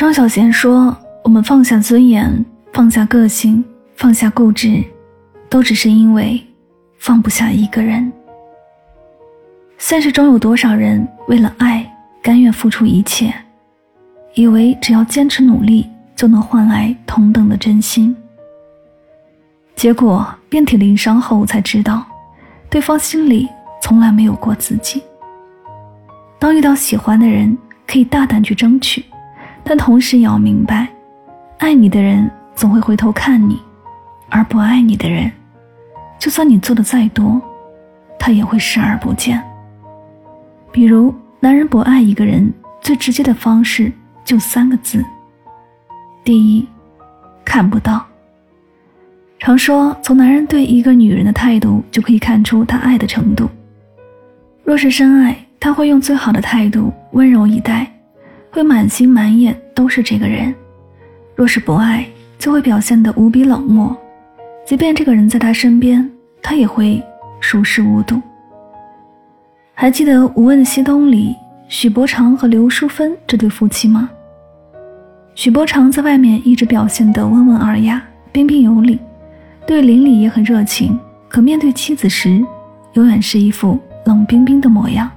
张小娴说：“我们放下尊严，放下个性，放下固执，都只是因为放不下一个人。现实中有多少人为了爱甘愿付出一切，以为只要坚持努力就能换来同等的真心？结果遍体鳞伤后才知道，对方心里从来没有过自己。当遇到喜欢的人，可以大胆去争取。”但同时也要明白，爱你的人总会回头看你，而不爱你的人，就算你做的再多，他也会视而不见。比如，男人不爱一个人最直接的方式就三个字：第一，看不到。常说，从男人对一个女人的态度就可以看出他爱的程度。若是深爱，他会用最好的态度温柔以待。会满心满眼都是这个人，若是不爱，就会表现得无比冷漠。即便这个人在他身边，他也会熟视无睹。还记得《无问西东》里许伯常和刘淑芬这对夫妻吗？许伯常在外面一直表现得温文尔雅、彬彬有礼，对邻里也很热情，可面对妻子时，永远是一副冷冰冰的模样。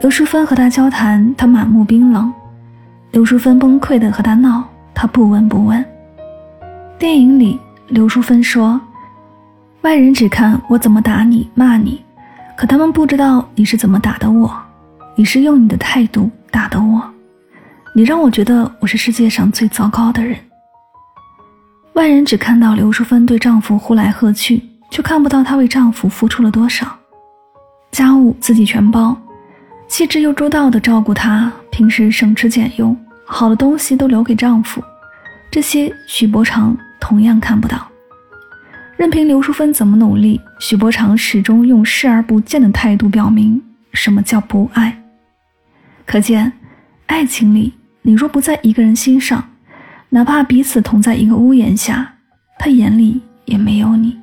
刘淑芬和他交谈，他满目冰冷；刘淑芬崩溃的和他闹，他不闻不问。电影里，刘淑芬说：“外人只看我怎么打你、骂你，可他们不知道你是怎么打的我。你是用你的态度打的我，你让我觉得我是世界上最糟糕的人。”外人只看到刘淑芬对丈夫呼来喝去，却看不到她为丈夫付出了多少，家务自己全包。细致又周到的照顾她，平时省吃俭用，好的东西都留给丈夫。这些许伯常同样看不到。任凭刘淑芬怎么努力，许伯常始终用视而不见的态度表明什么叫不爱。可见，爱情里，你若不在一个人心上，哪怕彼此同在一个屋檐下，他眼里也没有你。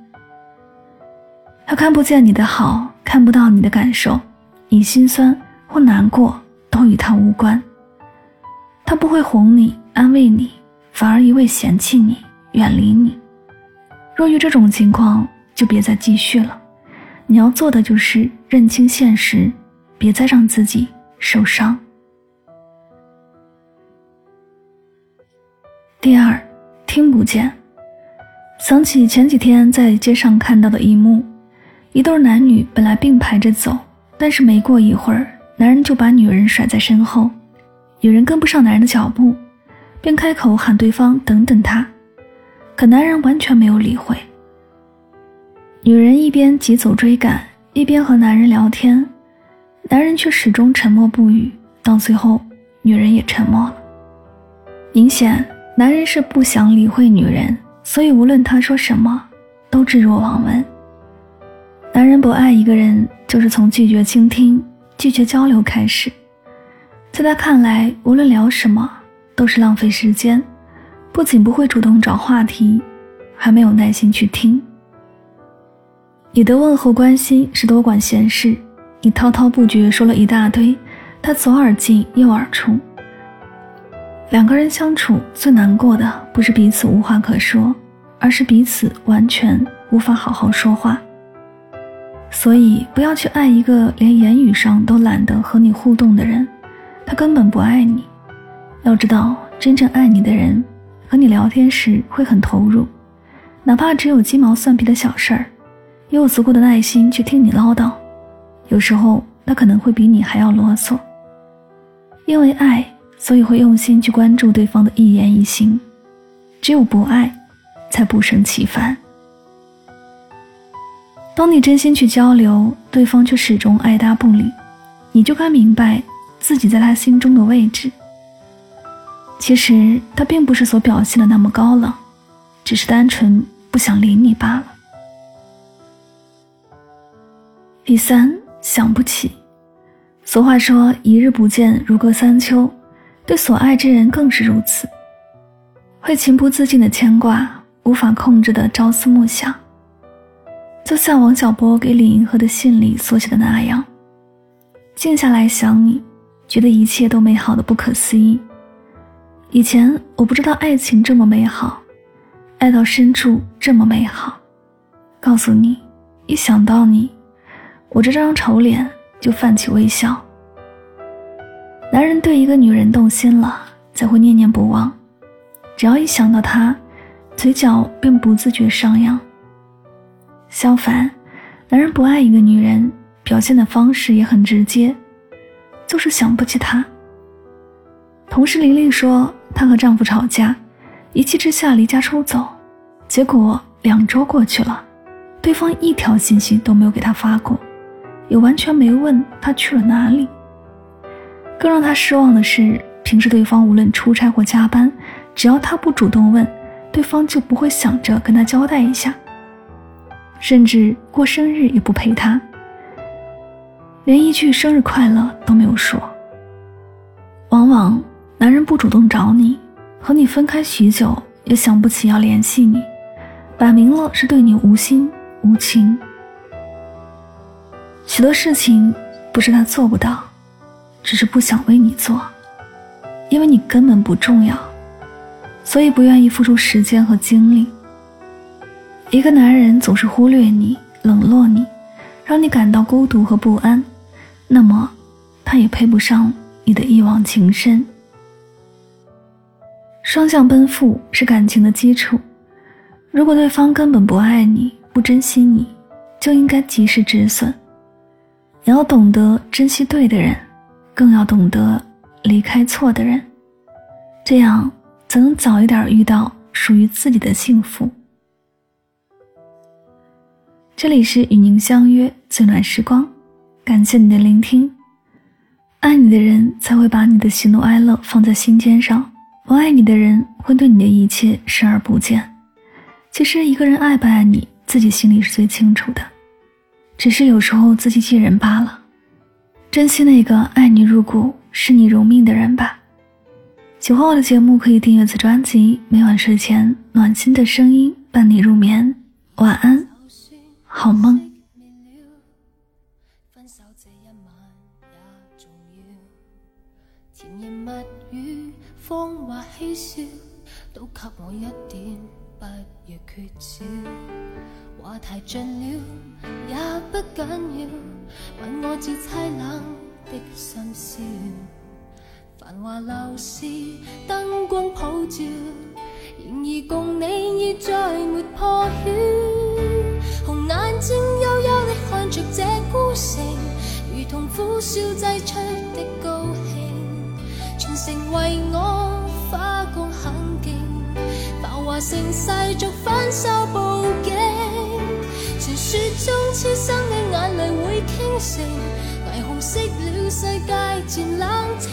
他看不见你的好，看不到你的感受，你心酸。或难过都与他无关，他不会哄你、安慰你，反而一味嫌弃你、远离你。若遇这种情况，就别再继续了。你要做的就是认清现实，别再让自己受伤。第二，听不见。想起前几天在街上看到的一幕：一对男女本来并排着走，但是没过一会儿。男人就把女人甩在身后，女人跟不上男人的脚步，便开口喊对方等等他，可男人完全没有理会。女人一边急走追赶，一边和男人聊天，男人却始终沉默不语。到最后，女人也沉默了。明显，男人是不想理会女人，所以无论他说什么，都置若罔闻。男人不爱一个人，就是从拒绝倾听。拒绝交流开始，在他看来，无论聊什么都是浪费时间，不仅不会主动找话题，还没有耐心去听。你的问候关心是多管闲事，你滔滔不绝说了一大堆，他左耳进右耳出。两个人相处最难过的不是彼此无话可说，而是彼此完全无法好好说话。所以，不要去爱一个连言语上都懒得和你互动的人，他根本不爱你。要知道，真正爱你的人，和你聊天时会很投入，哪怕只有鸡毛蒜皮的小事儿，也有足够的耐心去听你唠叨，有时候他可能会比你还要啰嗦。因为爱，所以会用心去关注对方的一言一行；只有不爱，才不胜其烦。当你真心去交流，对方却始终爱答不理，你就该明白自己在他心中的位置。其实他并不是所表现的那么高冷，只是单纯不想理你罢了。第三，想不起。俗话说：“一日不见，如隔三秋。”对所爱之人更是如此，会情不自禁的牵挂，无法控制的朝思暮想。就像王小波给李银河的信里所写的那样：“静下来想你，觉得一切都美好的不可思议。以前我不知道爱情这么美好，爱到深处这么美好。告诉你，一想到你。”我这张丑脸就泛起微笑。男人对一个女人动心了，才会念念不忘。只要一想到她，嘴角便不自觉上扬。相反，男人不爱一个女人，表现的方式也很直接，就是想不起她。同事玲玲说，她和丈夫吵架，一气之下离家出走，结果两周过去了，对方一条信息都没有给她发过。也完全没问她去了哪里。更让她失望的是，平时对方无论出差或加班，只要她不主动问，对方就不会想着跟她交代一下，甚至过生日也不陪他，连一句生日快乐都没有说。往往男人不主动找你，和你分开许久也想不起要联系你，摆明了是对你无心无情。许多事情不是他做不到，只是不想为你做，因为你根本不重要，所以不愿意付出时间和精力。一个男人总是忽略你、冷落你，让你感到孤独和不安，那么他也配不上你的一往情深。双向奔赴是感情的基础，如果对方根本不爱你、不珍惜你，就应该及时止损。你要懂得珍惜对的人，更要懂得离开错的人，这样才能早一点遇到属于自己的幸福。这里是与您相约最暖时光，感谢你的聆听。爱你的人才会把你的喜怒哀乐放在心尖上，不爱你的人会对你的一切视而不见。其实一个人爱不爱你，自己心里是最清楚的。只是有时候自欺欺人罢了，珍惜那个爱你入骨、视你如命的人吧。喜欢我的节目，可以订阅此专辑，每晚睡前暖心的声音伴你入眠。晚安，都给我一点不要缺少话太尽了也不紧要，问我至凄冷的心笑。繁华流市灯光普照，然而共你已再没破晓。红眼睛幽幽地看着这孤城，如同苦笑挤出的高兴，全城为我，盛世俗反手报景。传说中痴心的眼泪会倾城，霓虹熄了，世界渐冷清，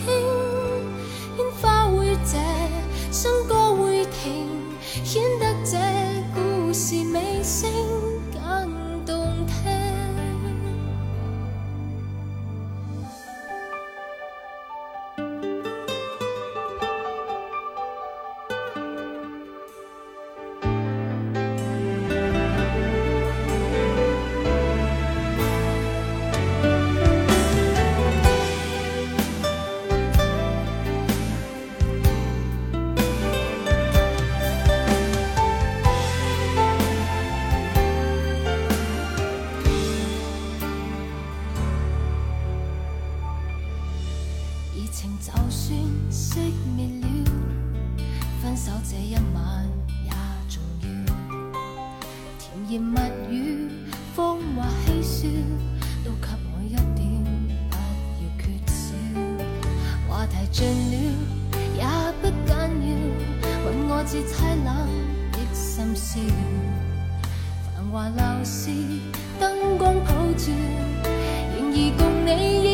就算熄灭了，分手这一晚也重要。甜言蜜语，风华嬉笑，都给我一点，不要缺少。话题尽了也不紧要，吻我至凄冷的心笑。繁华流逝，灯光普照，然而共你。